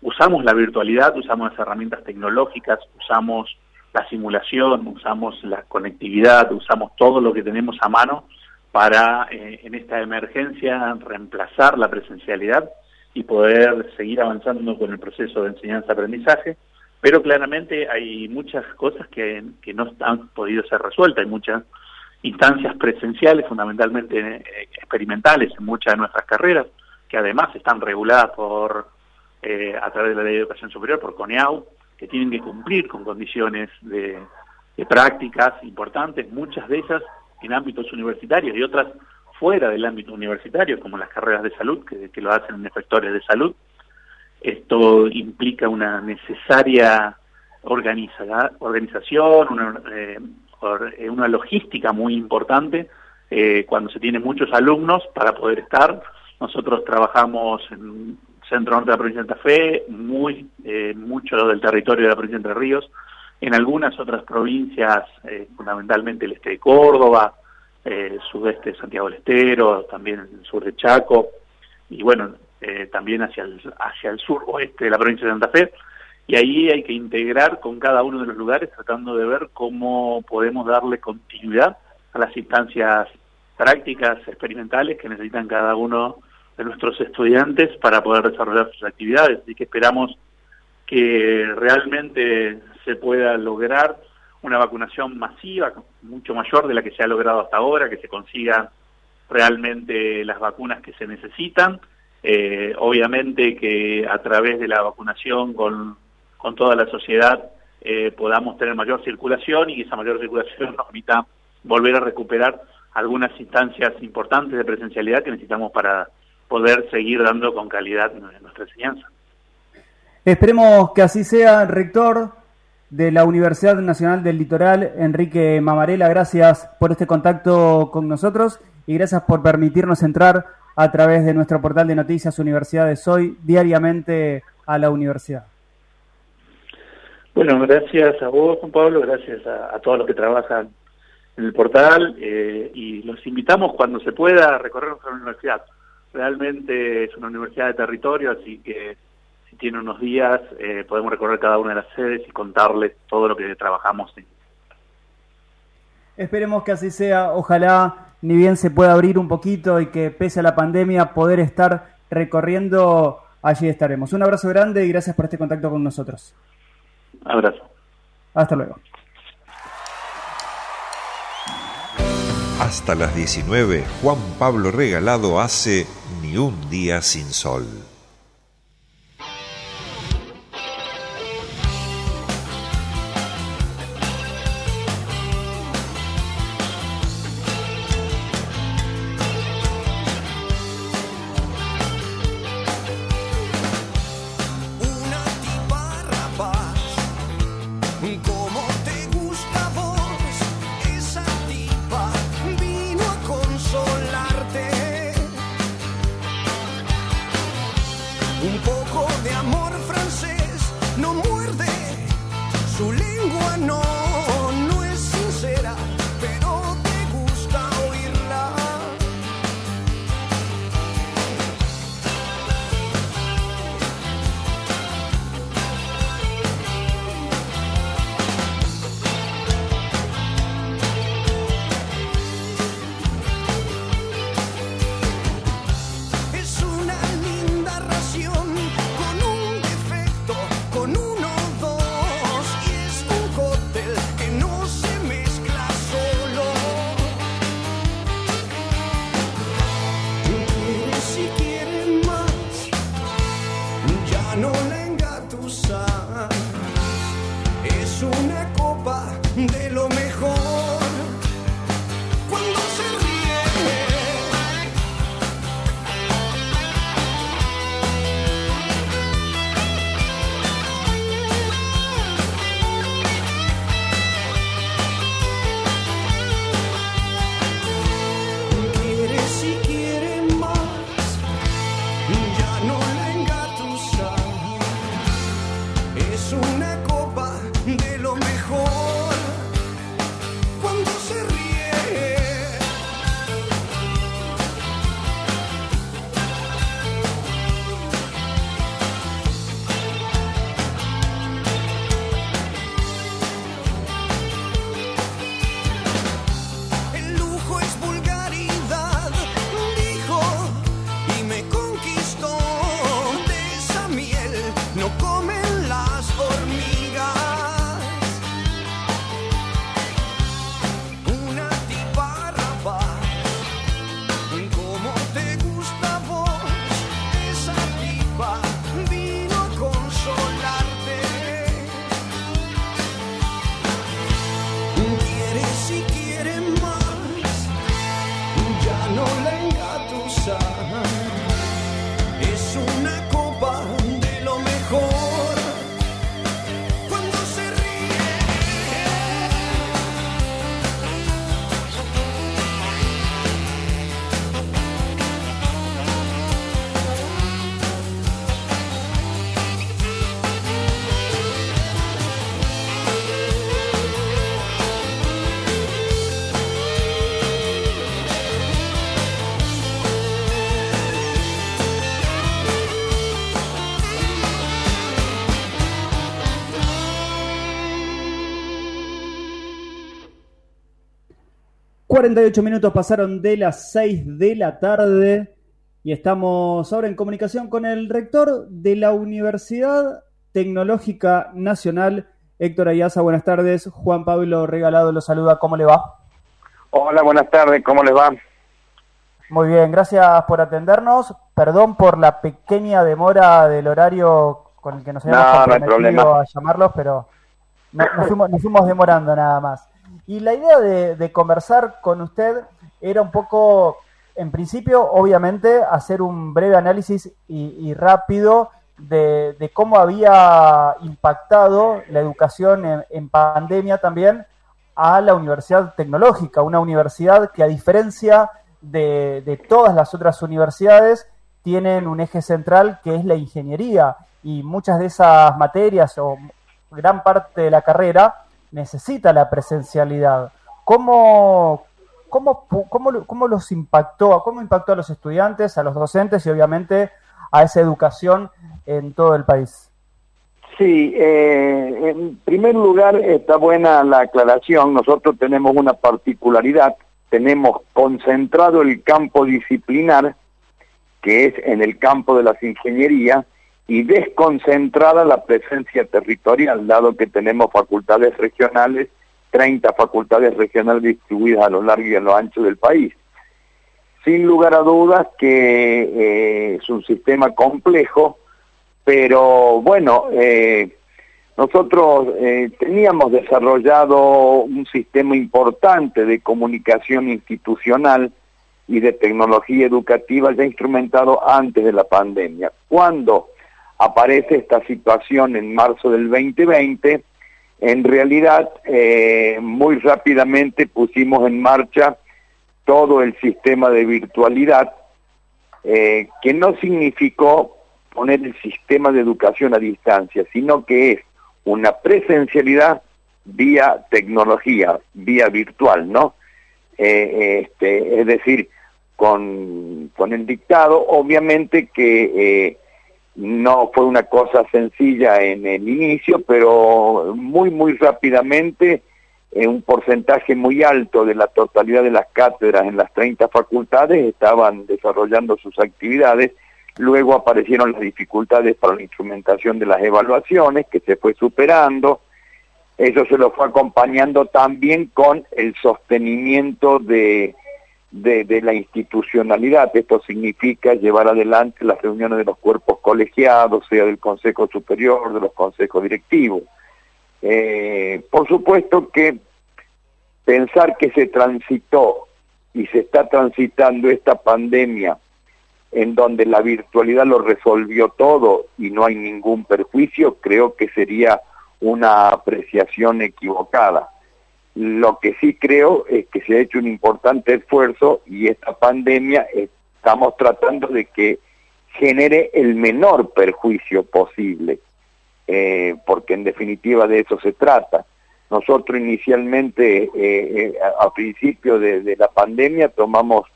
usamos la virtualidad, usamos las herramientas tecnológicas, usamos la simulación, usamos la conectividad, usamos todo lo que tenemos a mano para eh, en esta emergencia reemplazar la presencialidad y poder seguir avanzando con el proceso de enseñanza-aprendizaje. Pero claramente hay muchas cosas que, que no han podido ser resueltas, hay muchas instancias presenciales, fundamentalmente eh, experimentales en muchas de nuestras carreras, que además están reguladas por eh, a través de la Ley de Educación Superior, por CONEAU, tienen que cumplir con condiciones de, prácticas importantes, muchas de ellas en ámbitos universitarios y otras fuera del ámbito universitario, como las carreras de salud, que, lo hacen en efectores de salud, esto implica una necesaria organización, una, eh, eh, una, logística muy importante eh, cuando se tiene muchos alumnos para poder estar. Nosotros trabajamos en centro norte de la provincia de Santa Fe, muy mucho del territorio de la provincia de Entre Ríos, en algunas otras provincias, fundamentalmente el este de Córdoba, el sudeste de Santiago del Estero, también el sur de Chaco, y bueno, eh, también hacia el, hacia el sur oeste de la provincia de Santa Fe, y ahí hay que integrar con cada uno de los lugares tratando de ver cómo podemos darle continuidad a las instancias prácticas, experimentales que necesitan cada uno de nuestros estudiantes para poder desarrollar sus actividades. Así que esperamos que realmente se pueda lograr una vacunación masiva, mucho mayor de la que se ha logrado hasta ahora, que se consigan realmente las vacunas que se necesitan. Eh, obviamente que a través de la vacunación con, con toda la sociedad eh, podamos tener mayor circulación y esa mayor circulación nos permita volver a recuperar algunas instancias importantes de presencialidad que necesitamos para poder seguir dando con calidad nuestra enseñanza. Esperemos que así sea, rector de la Universidad Nacional del Litoral, Enrique Mamarela. Gracias por este contacto con nosotros y gracias por permitirnos entrar a través de nuestro portal de noticias Universidades Hoy diariamente a la universidad. Bueno, gracias a vos, Juan Pablo, gracias a, todos los que trabajan en el portal eh, y los invitamos cuando se pueda a recorrer nuestra universidad. Realmente es una universidad de territorio, así que si tiene unos días eh, podemos recorrer cada una de las sedes y contarles todo lo que trabajamos. Esperemos que así sea, ojalá ni bien se pueda abrir un poquito y que pese a la pandemia poder estar recorriendo, allí estaremos. Un abrazo grande y gracias por este contacto con nosotros. Abrazo. Hasta luego. Hasta las 19, Juan Pablo Regalado hace Ni un día sin sol. Ocho minutos pasaron de las 6 de la tarde y estamos ahora en comunicación con el rector de la Universidad Tecnológica Nacional, Héctor Ayaza, buenas tardes. Juan Pablo Regalado lo saluda. ¿Cómo le va? Hola, buenas tardes. ¿Cómo les va? Muy bien, gracias por atendernos. Perdón por la pequeña demora del horario con el que nos habíamos No, no hay comprometido problema. a llamarlos, pero no- nos, fuimos, nos fuimos demorando nada más. Y la idea de, de conversar con usted era un poco, en principio, obviamente, hacer un breve análisis y, y rápido de, de cómo había impactado la educación en, pandemia también a la Universidad Tecnológica, una universidad que a diferencia de, de todas las otras universidades tienen un eje central que es la ingeniería. Y muchas de esas materias o gran parte de la carrera necesita la presencialidad. ¿Cómo, cómo, cómo, cómo los impactó, cómo impactó a los estudiantes, a los docentes y obviamente a esa educación en todo el país? Sí, eh, en primer lugar está buena la aclaración. Nosotros tenemos una particularidad. Tenemos concentrado el campo disciplinar, que es en el campo de las ingenierías, y desconcentrada la presencia territorial, dado que tenemos facultades regionales, 30 facultades regionales distribuidas a lo largo y a lo ancho del país. Sin lugar a dudas que eh, es un sistema complejo, pero bueno, eh, nosotros eh, teníamos desarrollado un sistema importante de comunicación institucional y de tecnología educativa ya instrumentado antes de la pandemia. Cuando aparece esta situación en marzo del 2020, en realidad eh, muy rápidamente pusimos en marcha todo el sistema de virtualidad, eh, que no significó poner el sistema de educación a distancia, sino que es una presencialidad vía tecnología, vía virtual, ¿no? Eh, este, es decir, con, con el dictado, obviamente que no fue una cosa sencilla en el inicio, pero muy, muy rápidamente un porcentaje muy alto de la totalidad de las cátedras en las 30 facultades estaban desarrollando sus actividades. Luego aparecieron las dificultades para la instrumentación de las evaluaciones, que se fue superando. Eso se lo fue acompañando también con el sostenimiento de, de, la institucionalidad. Esto significa llevar adelante las reuniones de los cuerpos colegiados, sea del Consejo Superior, de los consejos directivos. Eh, por supuesto que pensar que se transitó y se está transitando esta pandemia en donde la virtualidad lo resolvió todo y no hay ningún perjuicio, creo que sería una apreciación equivocada. Lo que sí creo es que se ha hecho un importante esfuerzo y esta pandemia estamos tratando de que genere el menor perjuicio posible, eh, porque en definitiva de eso se trata. Nosotros inicialmente, eh, eh, a, principio de la pandemia, tomamos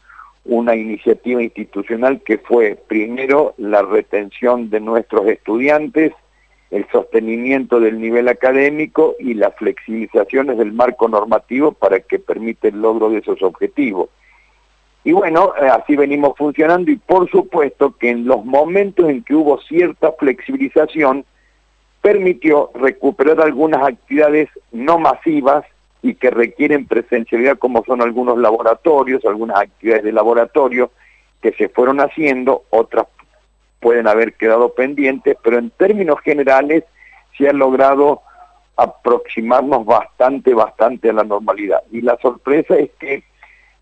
una iniciativa institucional que fue primero la retención de nuestros estudiantes, el sostenimiento del nivel académico y las flexibilizaciones del marco normativo para que permita el logro de esos objetivos. Y bueno, eh, así venimos funcionando y por supuesto que en los momentos en que hubo cierta flexibilización, permitió recuperar algunas actividades no masivas y que requieren presencialidad como son algunos laboratorios, algunas actividades de laboratorio que se fueron haciendo, otras pueden haber quedado pendientes, pero en términos generales se ha logrado aproximarnos bastante, bastante a la normalidad. Y la sorpresa es que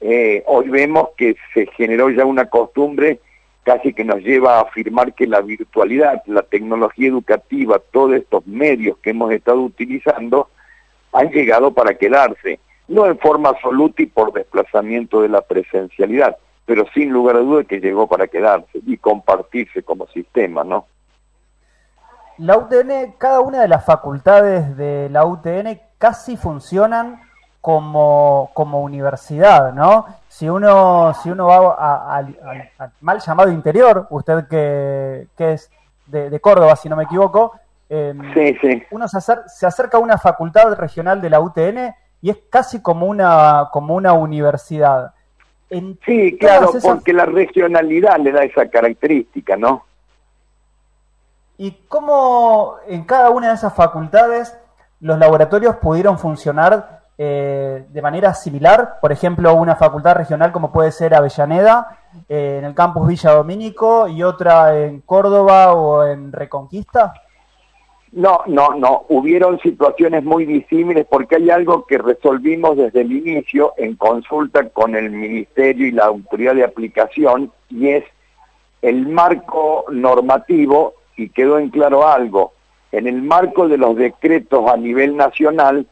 eh, hoy vemos que se generó ya una costumbre casi que nos lleva a afirmar que la virtualidad, la tecnología educativa, todos estos medios que hemos estado utilizando han llegado para quedarse, no en forma absoluta y por desplazamiento de la presencialidad, pero sin lugar a duda que llegó para quedarse y compartirse como sistema, ¿no? La UTN, cada una de las facultades de la UTN casi funcionan como, como universidad, ¿no? Si uno, si uno va a- al- al- al mal llamado interior, usted que, que es de, de Córdoba, si no me equivoco, eh, Sí, sí. uno se, acer- se acerca a una facultad regional de la UTN y es casi como una, como una universidad. En Sí, claro, esas- porque la regionalidad le da esa característica, ¿no? ¿Y cómo en cada una de esas facultades los laboratorios pudieron funcionar eh, de manera similar, por ejemplo, una facultad regional como puede ser Avellaneda, eh, en el campus Villa Domínico y otra en Córdoba o en Reconquista? No, no, no. Hubieron situaciones muy disímiles porque hay algo que resolvimos desde el inicio en consulta con el Ministerio y la Autoridad de Aplicación y es el marco normativo y quedó en claro algo. En el marco de los decretos a nivel nacional,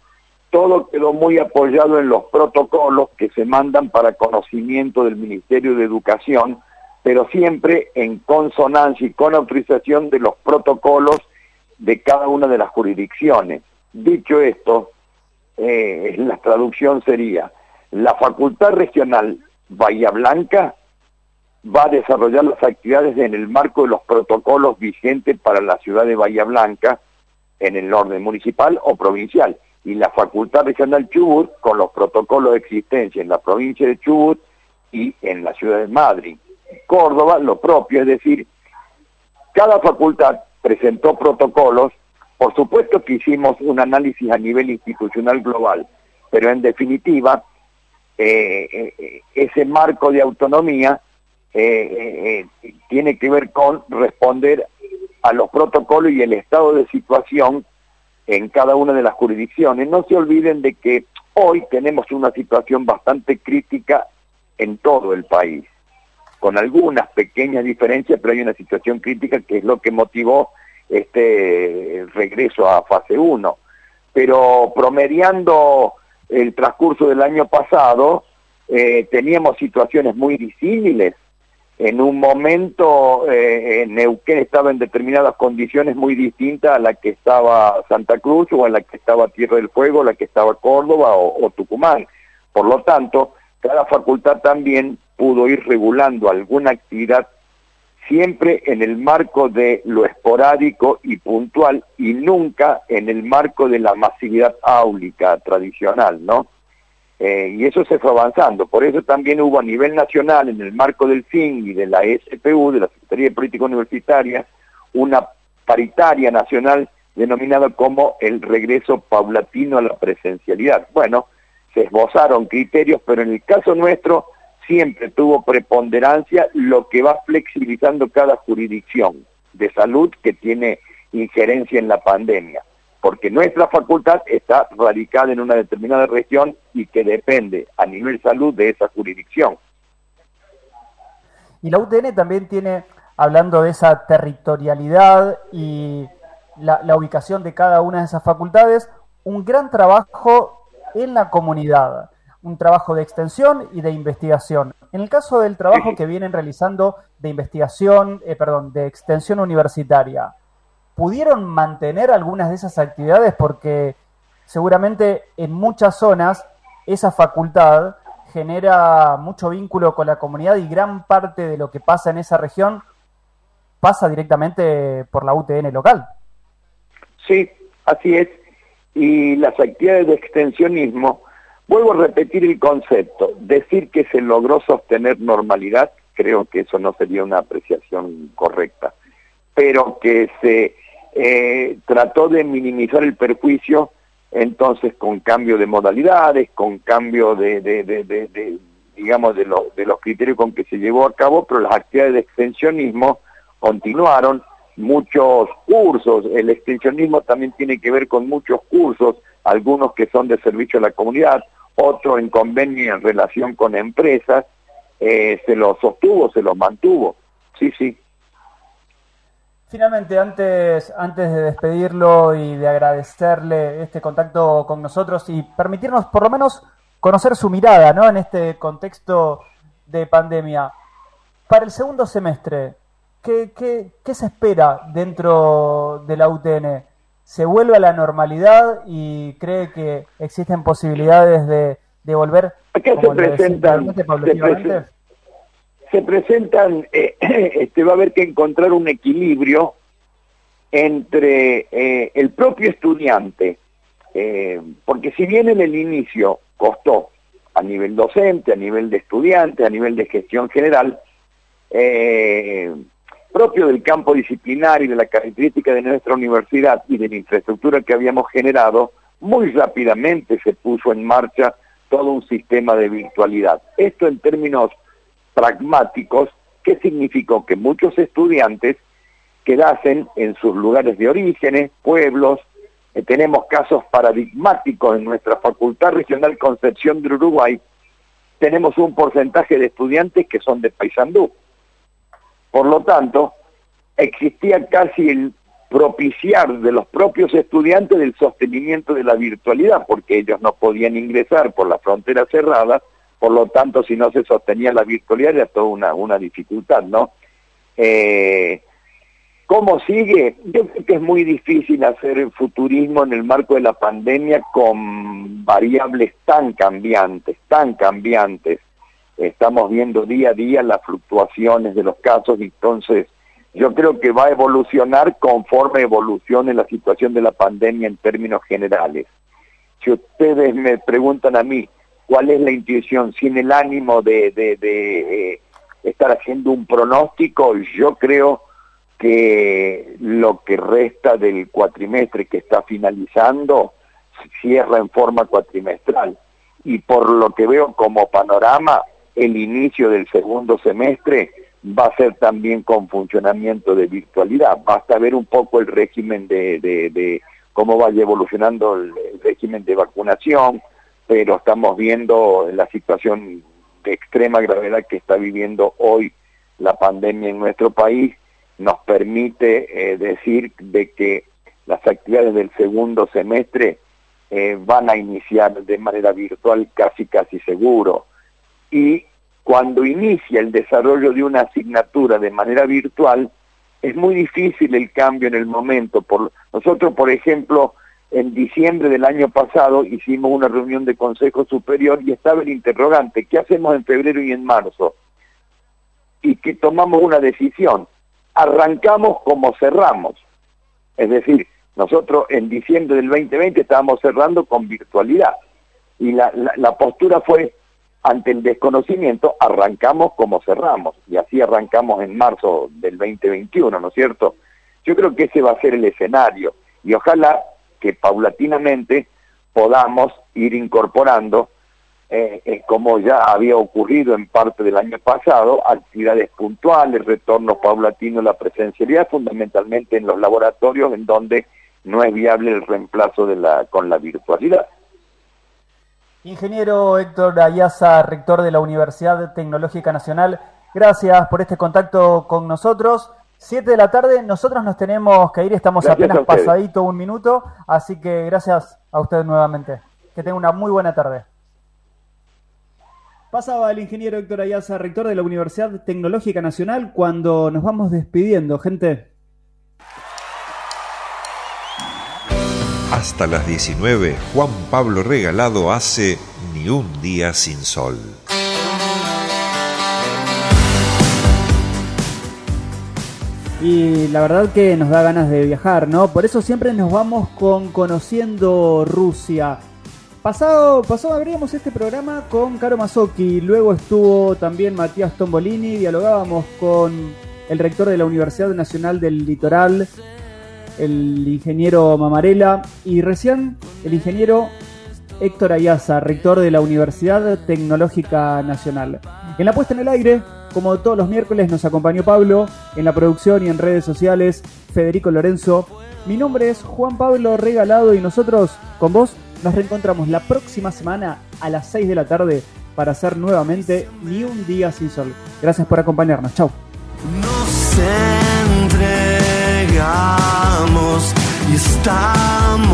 todo quedó muy apoyado en los protocolos que se mandan para conocimiento del Ministerio de Educación, pero siempre en consonancia y con autorización de los protocolos de cada una de las jurisdicciones. Dicho esto, eh, la traducción sería, la Facultad Regional Bahía Blanca va a desarrollar las actividades en el marco de los protocolos vigentes para la ciudad de Bahía Blanca, en el orden municipal o provincial, y la Facultad Regional Chubut con los protocolos de existencia en la provincia de Chubut y en la ciudad de Madrid. Córdoba, lo propio, es decir, cada facultad presentó protocolos, por supuesto que hicimos un análisis a nivel institucional global, pero en definitiva, eh, eh, ese marco de autonomía eh, tiene que ver con responder a los protocolos y el estado de situación en cada una de las jurisdicciones. No se olviden de que hoy tenemos una situación bastante crítica en todo el país con algunas pequeñas diferencias, pero hay una situación crítica que es lo que motivó este regreso a fase 1. Pero promediando el transcurso del año pasado, eh, teníamos situaciones muy disímiles. En un momento eh, Neuquén estaba en determinadas condiciones muy distintas a la que estaba Santa Cruz o a la que estaba Tierra del Fuego, a la que estaba Córdoba o Tucumán. Por lo tanto, cada facultad también pudo ir regulando alguna actividad siempre en el marco de lo esporádico y puntual y nunca en el marco de la masividad áulica tradicional, ¿no? Eh, y eso se fue avanzando. Por eso también hubo a nivel nacional, en el marco del FIN y de la SPU, de la Secretaría de Política Universitaria, una paritaria nacional denominada como el regreso paulatino a la presencialidad. Bueno, se esbozaron criterios, pero en el caso nuestro siempre tuvo preponderancia lo que va flexibilizando cada jurisdicción de salud que tiene injerencia en la pandemia, porque nuestra facultad está radicada en una determinada región y que depende a nivel salud de esa jurisdicción. Y la UTN también tiene, hablando de esa territorialidad y la, la ubicación de cada una de esas facultades, un gran trabajo en la comunidad, un trabajo de extensión y de investigación. En el caso del trabajo que vienen realizando de investigación, eh, perdón, de extensión universitaria, ¿pudieron mantener algunas de esas actividades? Porque seguramente en muchas zonas esa facultad genera mucho vínculo con la comunidad y gran parte de lo que pasa en esa región pasa directamente por la UTN local. Sí, así es y las actividades de extensionismo, vuelvo a repetir el concepto, decir que se logró sostener normalidad, creo que eso no sería una apreciación correcta, pero que se eh, trató de minimizar el perjuicio, entonces con cambio de modalidades, con cambio de, digamos, de, de los criterios con que se llevó a cabo, pero las actividades de extensionismo continuaron, muchos cursos, el extensionismo también tiene que ver con muchos cursos, algunos que son de servicio a la comunidad, otros en convenio en relación con empresas, eh, se los sostuvo, se los mantuvo, sí, sí. Finalmente, antes, antes de despedirlo y de agradecerle este contacto con nosotros y permitirnos por lo menos conocer su mirada ¿no? en este contexto de pandemia, para el segundo semestre, ¿qué, se espera dentro de la UTN? ¿Se vuelve a la normalidad y cree que existen posibilidades de, de volver? Acá se presentan, se, presentan, eh, este, va a haber que encontrar un equilibrio entre eh, el propio estudiante, eh, porque si bien en el inicio costó a nivel docente, a nivel de estudiante, a nivel de gestión general, eh, propio del campo disciplinar y de la característica de nuestra universidad y de la infraestructura que habíamos generado, muy rápidamente se puso en marcha todo un sistema de virtualidad. Esto en términos pragmáticos, ¿qué significó? Que muchos estudiantes quedasen en sus lugares de orígenes, pueblos, eh, tenemos casos paradigmáticos en nuestra Facultad Regional Concepción de Uruguay, tenemos un porcentaje de estudiantes que son de Paysandú. Por lo tanto, existía casi el propiciar de los propios estudiantes del sostenimiento de la virtualidad, porque ellos no podían ingresar por la frontera cerrada, por lo tanto, si no se sostenía la virtualidad era toda una, una dificultad, ¿no? Eh, ¿Cómo sigue? Yo creo que es muy difícil hacer futurismo en el marco de la pandemia con variables tan cambiantes, tan cambiantes. Estamos viendo día a día las fluctuaciones de los casos, y entonces yo creo que va a evolucionar conforme evolucione la situación de la pandemia en términos generales. Si ustedes me preguntan a mí cuál es la intuición, sin el ánimo de, de, eh, estar haciendo un pronóstico, yo creo que lo que resta del cuatrimestre que está finalizando cierra en forma cuatrimestral. Y por lo que veo como panorama, el inicio del segundo semestre va a ser también con funcionamiento de virtualidad. Basta ver un poco el régimen de, cómo vaya evolucionando el, régimen de vacunación, pero estamos viendo la situación de extrema gravedad que está viviendo hoy la pandemia en nuestro país, nos permite eh, decir de que las actividades del segundo semestre eh, van a iniciar de manera virtual casi casi seguro. Y cuando inicia el desarrollo de una asignatura de manera virtual, es muy difícil el cambio en el momento. Por, nosotros, por ejemplo, en diciembre del año pasado hicimos una reunión de Consejo Superior y estaba el interrogante, ¿qué hacemos en febrero y en marzo? Y que tomamos una decisión, arrancamos como cerramos. Es decir, nosotros en diciembre del 2020 estábamos cerrando con virtualidad y la, la postura fue ante el desconocimiento arrancamos como cerramos, y así arrancamos en marzo del 2021, ¿no es cierto? Yo creo que ese va a ser el escenario, y ojalá que paulatinamente podamos ir incorporando, eh, eh, como ya había ocurrido en parte del año pasado, actividades puntuales, retornos paulatinos la presencialidad, fundamentalmente en los laboratorios en donde no es viable el reemplazo con la virtualidad. Ingeniero Héctor Ayaza, rector de la Universidad Tecnológica Nacional, gracias por este contacto con nosotros. Siete de la tarde, nosotros nos tenemos que ir, estamos apenas pasadito un minuto, así que gracias a usted nuevamente. Que tenga una muy buena tarde. Pasaba el ingeniero Héctor Ayaza, rector de la Universidad Tecnológica Nacional, cuando nos vamos despidiendo, gente. Hasta las 19, Juan Pablo Regalado hace Ni un día sin sol. Y la verdad que nos da ganas de viajar, ¿no? Por eso siempre nos vamos con Conociendo Rusia. Pasado, pasado abríamos este programa con Caro Mazzocchi, luego estuvo también Matías Tombolini, dialogábamos con el rector de la Universidad Nacional del Litoral, el ingeniero Mamarela y recién el ingeniero Héctor Ayaza, rector de la Universidad Tecnológica Nacional. En la puesta en el aire, como todos los miércoles, nos acompañó Pablo, en la producción y en redes sociales, Federico Lorenzo. Mi nombre es Juan Pablo Regalado y nosotros, con vos, nos reencontramos la próxima semana a las 6 de la tarde para hacer nuevamente Ni un día sin sol. Gracias por acompañarnos. Chau. Nos chegamos, e estamos.